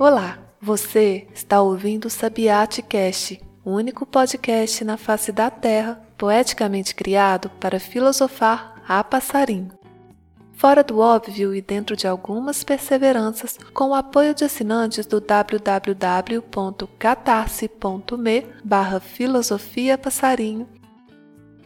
Olá, você está ouvindo o Sabiate Cast, o único podcast na face da Terra poeticamente criado para filosofar a passarinho. Fora do óbvio e dentro de algumas perseveranças, com o apoio de assinantes do www.catarse.me barra filosofia passarinho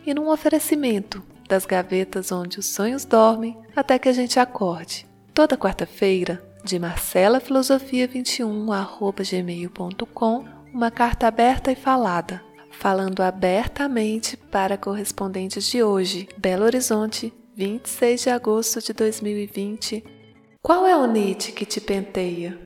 e num oferecimento das gavetas onde os sonhos dormem até que a gente acorde. Toda quarta-feira, de marcelafilosofia21@gmail.com, uma carta aberta e falada, falando abertamente para correspondentes de hoje, Belo Horizonte, 26 de agosto de 2020. Qual é o Nietzsche que te penteia?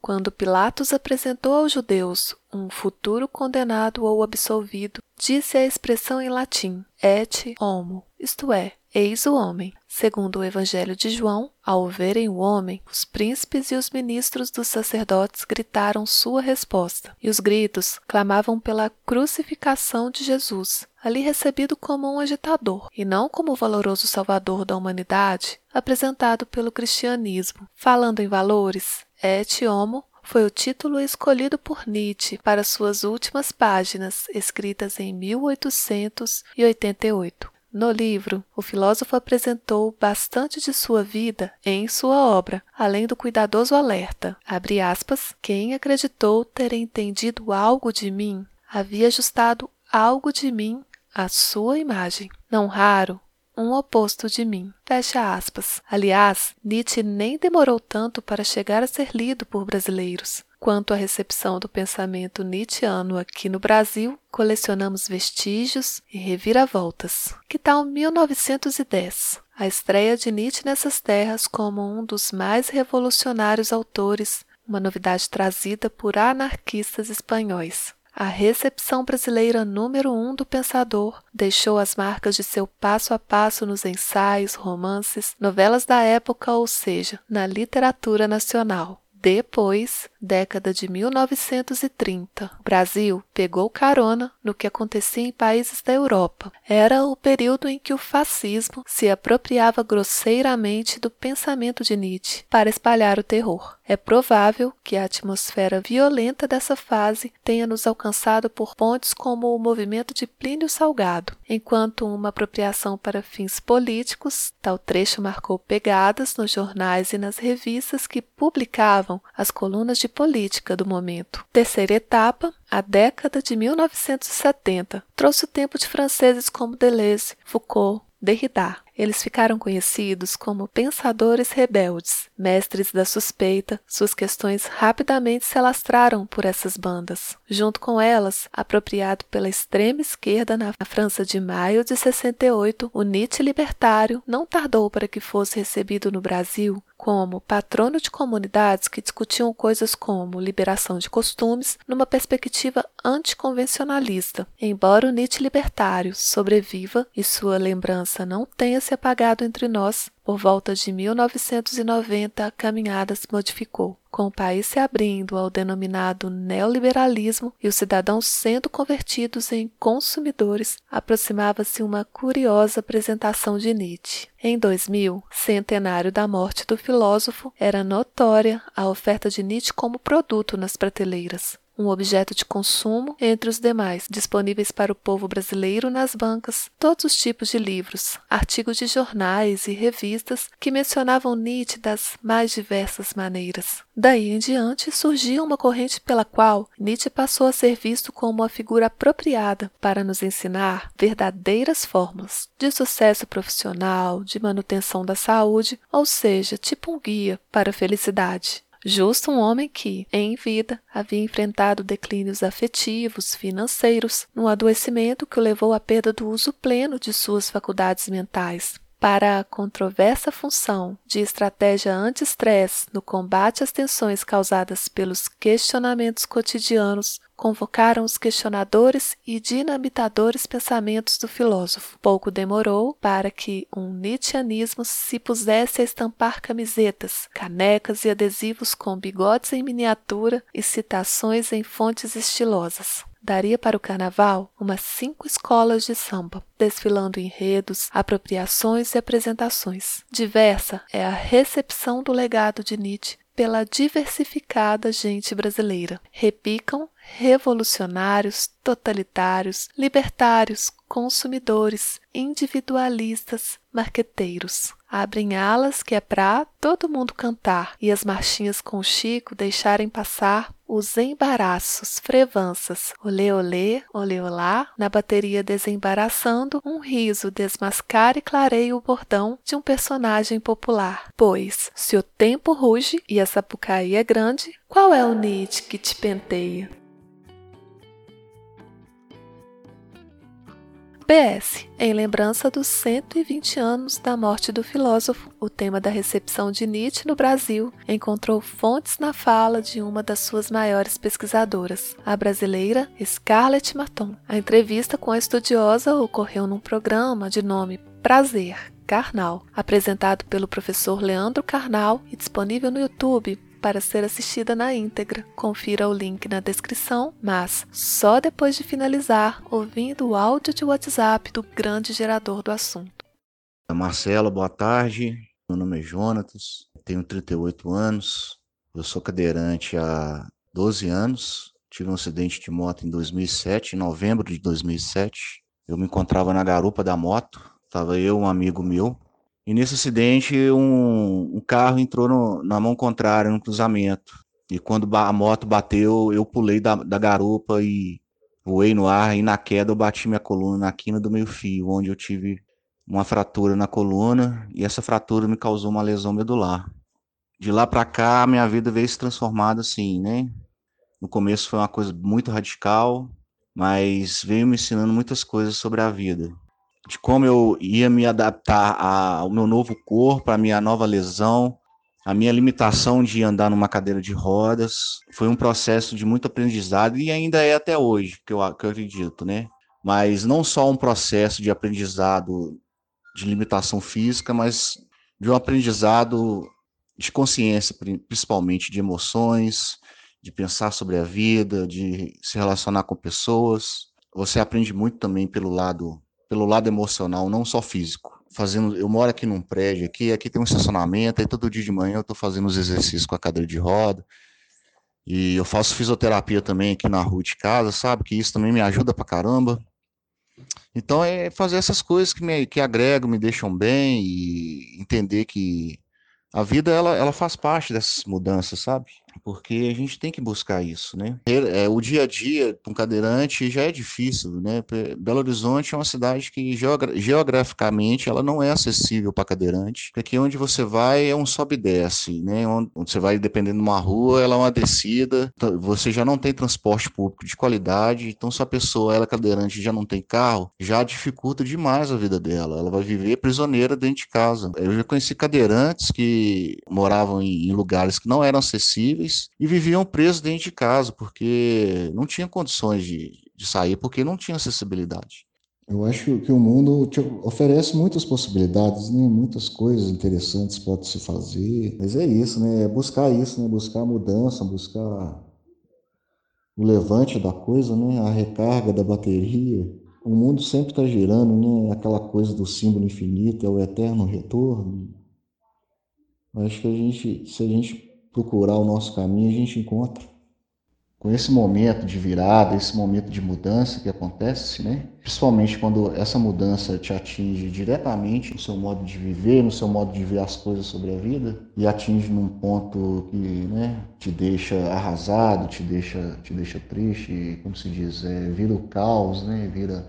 Quando Pilatos apresentou aos judeus um futuro condenado ou absolvido, disse a expressão em latim et homo, isto é, eis o homem. Segundo o Evangelho de João, ao verem o homem, os príncipes e os ministros dos sacerdotes gritaram sua resposta, e os gritos clamavam pela crucificação de Jesus, ali recebido como um agitador, e não como o valoroso salvador da humanidade apresentado pelo cristianismo. Falando em valores, et homo foi o título escolhido por Nietzsche para suas últimas páginas, escritas em 1888. No livro, o filósofo apresentou bastante de sua vida em sua obra, além do cuidadoso alerta. Aspas, quem acreditou ter entendido algo de mim havia ajustado algo de mim à sua imagem. Não raro, um oposto de mim. Fecha aspas. Aliás, Nietzsche nem demorou tanto para chegar a ser lido por brasileiros. Quanto à recepção do pensamento nietzschiano aqui no Brasil, colecionamos vestígios e reviravoltas. Que tal 1910? A estreia de Nietzsche nessas terras como um dos mais revolucionários autores, uma novidade trazida por anarquistas espanhóis. A recepção brasileira número um do pensador deixou as marcas de seu passo a passo nos ensaios, romances, novelas da época, ou seja, na literatura nacional. Depois, década de 1930, o Brasil pegou carona no que acontecia em países da Europa. Era o período em que o fascismo se apropriava grosseiramente do pensamento de Nietzsche para espalhar o terror. É provável que a atmosfera violenta dessa fase tenha nos alcançado por pontes como o movimento de Plínio Salgado. Enquanto uma apropriação para fins políticos, tal trecho marcou pegadas nos jornais e nas revistas que publicavam as colunas de política do momento. Terceira etapa, a década de 1970, trouxe o tempo de franceses como Deleuze, Foucault, Derrida. Eles ficaram conhecidos como pensadores rebeldes, mestres da suspeita. Suas questões rapidamente se alastraram por essas bandas. Junto com elas, apropriado pela extrema esquerda na França de maio de 68, o Nietzsche libertário não tardou para que fosse recebido no Brasil como patrono de comunidades que discutiam coisas como liberação de costumes numa perspectiva anticonvencionalista. Embora o Nietzsche libertário sobreviva e sua lembrança não tenha se apagado entre nós, por volta de 1990, a caminhada se modificou, com o país se abrindo ao denominado neoliberalismo e os cidadãos sendo convertidos em consumidores, aproximava-se uma curiosa apresentação de Nietzsche. Em 2000, centenário da morte do filósofo, era notória a oferta de Nietzsche como produto nas prateleiras um objeto de consumo entre os demais, disponíveis para o povo brasileiro nas bancas, todos os tipos de livros, artigos de jornais e revistas que mencionavam Nietzsche das mais diversas maneiras. Daí em diante surgiu uma corrente pela qual Nietzsche passou a ser visto como uma figura apropriada para nos ensinar verdadeiras fórmulas de sucesso profissional, de manutenção da saúde, ou seja, tipo um guia para a felicidade. Justo um homem que, em vida, havia enfrentado declínios afetivos, financeiros, num adoecimento que o levou à perda do uso pleno de suas faculdades mentais. Para a controversa função de estratégia anti-estresse no combate às tensões causadas pelos questionamentos cotidianos, convocaram os questionadores e dinamitadores pensamentos do filósofo. Pouco demorou para que um Nietzscheanismo se pusesse a estampar camisetas, canecas e adesivos com bigodes em miniatura e citações em fontes estilosas daria para o carnaval umas cinco escolas de samba, desfilando enredos, apropriações e apresentações. Diversa é a recepção do legado de Nietzsche pela diversificada gente brasileira. Repicam revolucionários, totalitários, libertários, consumidores, individualistas, marqueteiros. Abrem alas que é pra todo mundo cantar e as marchinhas com Chico deixarem passar os embaraços, frevanças, olê olê, olê olá, na bateria desembaraçando, um riso desmascara e clareia o bordão de um personagem popular. Pois, se o tempo ruge e a sapucaí é grande, qual é o nit que te penteia? PS. Em lembrança dos 120 anos da morte do filósofo, o tema da recepção de Nietzsche no Brasil encontrou fontes na fala de uma das suas maiores pesquisadoras, a brasileira Scarlett Maton. A entrevista com a estudiosa ocorreu num programa de nome Prazer, Carnal, apresentado pelo professor Leandro Carnal e disponível no YouTube para ser assistida na íntegra. Confira o link na descrição, mas só depois de finalizar ouvindo o áudio de WhatsApp do grande gerador do assunto. Marcelo, boa tarde. Meu nome é Jonatas, tenho 38 anos, eu sou cadeirante há 12 anos. Tive um acidente de moto em 2007, em novembro de 2007. Eu me encontrava na garupa da moto, estava eu, um amigo meu, e nesse acidente, um, um carro entrou no, na mão contrária, no cruzamento. E quando a moto bateu, eu pulei da, da garupa e voei no ar. E na queda, eu bati minha coluna na quina do meio-fio, onde eu tive uma fratura na coluna. E essa fratura me causou uma lesão medular. De lá para cá, minha vida veio se transformada assim, né? No começo foi uma coisa muito radical, mas veio me ensinando muitas coisas sobre a vida de como eu ia me adaptar ao meu novo corpo, à minha nova lesão, a minha limitação de andar numa cadeira de rodas. Foi um processo de muito aprendizado e ainda é até hoje, que eu, que eu acredito, né? Mas não só um processo de aprendizado de limitação física, mas de um aprendizado de consciência, principalmente de emoções, de pensar sobre a vida, de se relacionar com pessoas. Você aprende muito também pelo lado pelo lado emocional, não só físico. Fazendo, eu moro aqui num prédio aqui, aqui tem um estacionamento, aí todo dia de manhã eu estou fazendo os exercícios com a cadeira de roda. E eu faço fisioterapia também aqui na rua de casa, sabe? Que isso também me ajuda pra caramba. Então é fazer essas coisas que me que agregam, me deixam bem e entender que a vida ela, ela faz parte dessas mudanças, sabe? Porque a gente tem que buscar isso, né? É, o dia a dia para um cadeirante já é difícil, né? Belo Horizonte é uma cidade que geogra geograficamente ela não é acessível para cadeirante. Porque aqui onde você vai é um sobe e desce, né? Onde você vai dependendo de uma rua, ela é uma descida. Então, você já não tem transporte público de qualidade. Então, se a pessoa ela é cadeirante já não tem carro, já dificulta demais a vida dela. Ela vai viver prisioneira dentro de casa. Eu já conheci cadeirantes que moravam em lugares que não eram acessíveis e viviam presos dentro de casa, porque não tinha condições de, de sair, porque não tinha acessibilidade. Eu acho que o mundo te oferece muitas possibilidades, né? muitas coisas interessantes pode se fazer. Mas é isso, né? É buscar isso, né? Buscar a mudança, buscar o levante da coisa, né? A recarga da bateria. O mundo sempre está girando, né? Aquela coisa do símbolo infinito, é o eterno retorno. Eu acho que a gente, se a gente procurar o nosso caminho, a gente encontra. Com esse momento de virada, esse momento de mudança que acontece, né? principalmente quando essa mudança te atinge diretamente no seu modo de viver, no seu modo de ver as coisas sobre a vida, e atinge num ponto que né, te deixa arrasado, te deixa, te deixa triste, como se diz, é, vira o caos, né? vira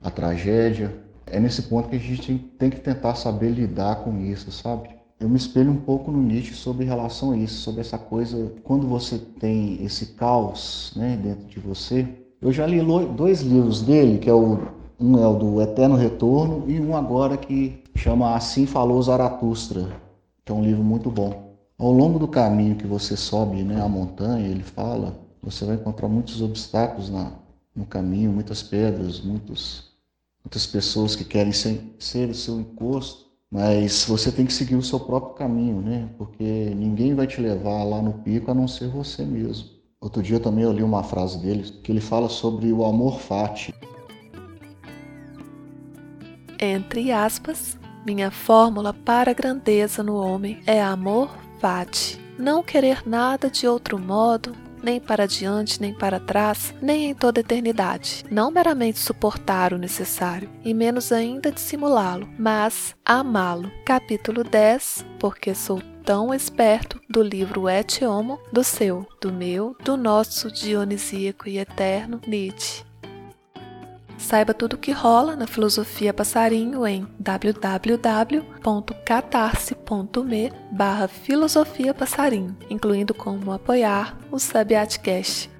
a tragédia. É nesse ponto que a gente tem que tentar saber lidar com isso, sabe? Eu me espelho um pouco no Nietzsche sobre relação a isso, sobre essa coisa, quando você tem esse caos né, dentro de você. Eu já li dois livros dele, que é o um é o do Eterno Retorno e um agora que chama Assim Falou Zaratustra, que é um livro muito bom. Ao longo do caminho que você sobe né, a montanha, ele fala, você vai encontrar muitos obstáculos na, no caminho, muitas pedras, muitos, muitas pessoas que querem ser, ser o seu encosto. Mas você tem que seguir o seu próprio caminho, né? Porque ninguém vai te levar lá no pico a não ser você mesmo. Outro dia também eu li uma frase dele que ele fala sobre o amor fati. Entre aspas, minha fórmula para a grandeza no homem é amor fati. não querer nada de outro modo, nem para diante, nem para trás, nem em toda eternidade. Não meramente suportar o necessário, e menos ainda dissimulá-lo, mas amá-lo. Capítulo 10 Porque sou tão esperto do livro Et Homo, do seu, do meu, do nosso dionisíaco e eterno Nietzsche. Saiba tudo o que rola na filosofia passarinho em www.catarse.me barra filosofia passarinho, incluindo como apoiar o Sabiatcast.